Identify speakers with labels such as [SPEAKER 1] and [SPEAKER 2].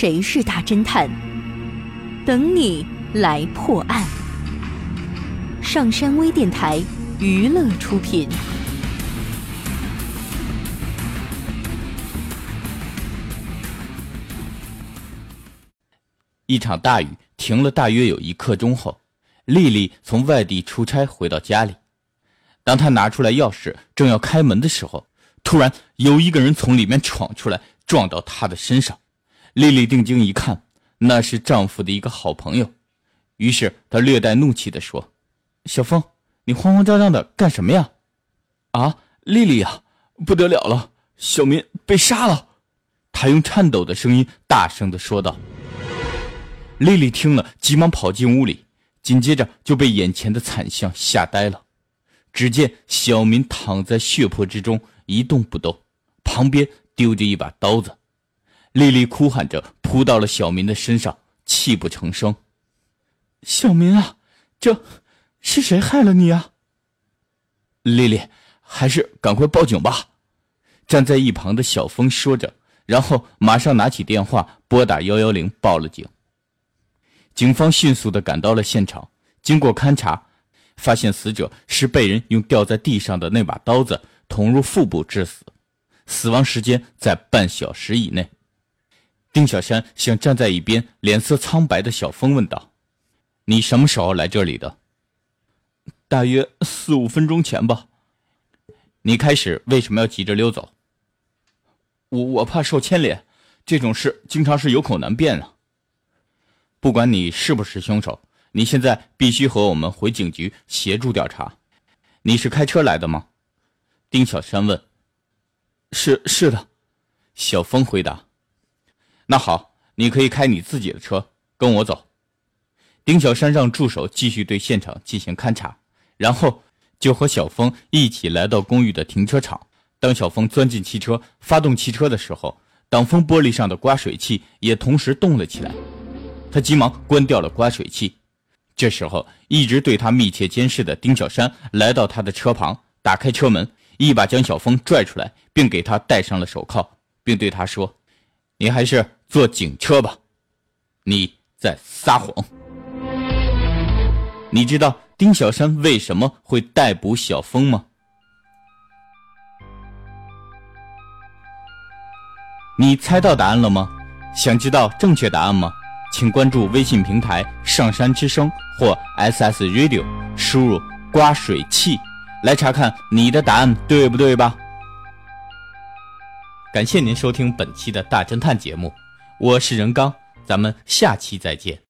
[SPEAKER 1] 谁是大侦探？等你来破案。上山微电台娱乐出品。
[SPEAKER 2] 一场大雨停了大约有一刻钟后，丽丽从外地出差回到家里。当她拿出来钥匙，正要开门的时候，突然有一个人从里面闯出来，撞到她的身上。丽丽定睛一看，那是丈夫的一个好朋友。于是她略带怒气地说：“小峰，你慌慌张张的干什么呀？”“啊，丽丽呀，不得了了，小民被杀了！”她用颤抖的声音大声地说道。丽丽听了，急忙跑进屋里，紧接着就被眼前的惨象吓呆了。只见小民躺在血泊之中，一动不动，旁边丢着一把刀子。丽丽哭喊着扑到了小明的身上，泣不成声：“小明啊，这是谁害了你啊？”丽丽，还是赶快报警吧。站在一旁的小峰说着，然后马上拿起电话拨打幺幺零报了警。警方迅速的赶到了现场，经过勘查，发现死者是被人用掉在地上的那把刀子捅入腹部致死，死亡时间在半小时以内。丁小山向站在一边脸色苍白的小峰问道：“你什么时候来这里的？”“大约四五分钟前吧。”“你开始为什么要急着溜走？”“我我怕受牵连，这种事经常是有口难辩啊。”不管你是不是凶手，你现在必须和我们回警局协助调查。你是开车来的吗？丁小山问。是是的，小峰回答。那好，你可以开你自己的车跟我走。丁小山让助手继续对现场进行勘查，然后就和小峰一起来到公寓的停车场。当小峰钻进汽车，发动汽车的时候，挡风玻璃上的刮水器也同时动了起来。他急忙关掉了刮水器。这时候，一直对他密切监视的丁小山来到他的车旁，打开车门，一把将小峰拽出来，并给他戴上了手铐，并对他说：“你还是坐警车吧，你在撒谎。”你知道丁小山为什么会逮捕小峰吗？你猜到答案了吗？想知道正确答案吗？请关注微信平台“上山之声”或 SS Radio，输入“刮水器”来查看你的答案对不对吧？感谢您收听本期的大侦探节目，我是任刚，咱们下期再见。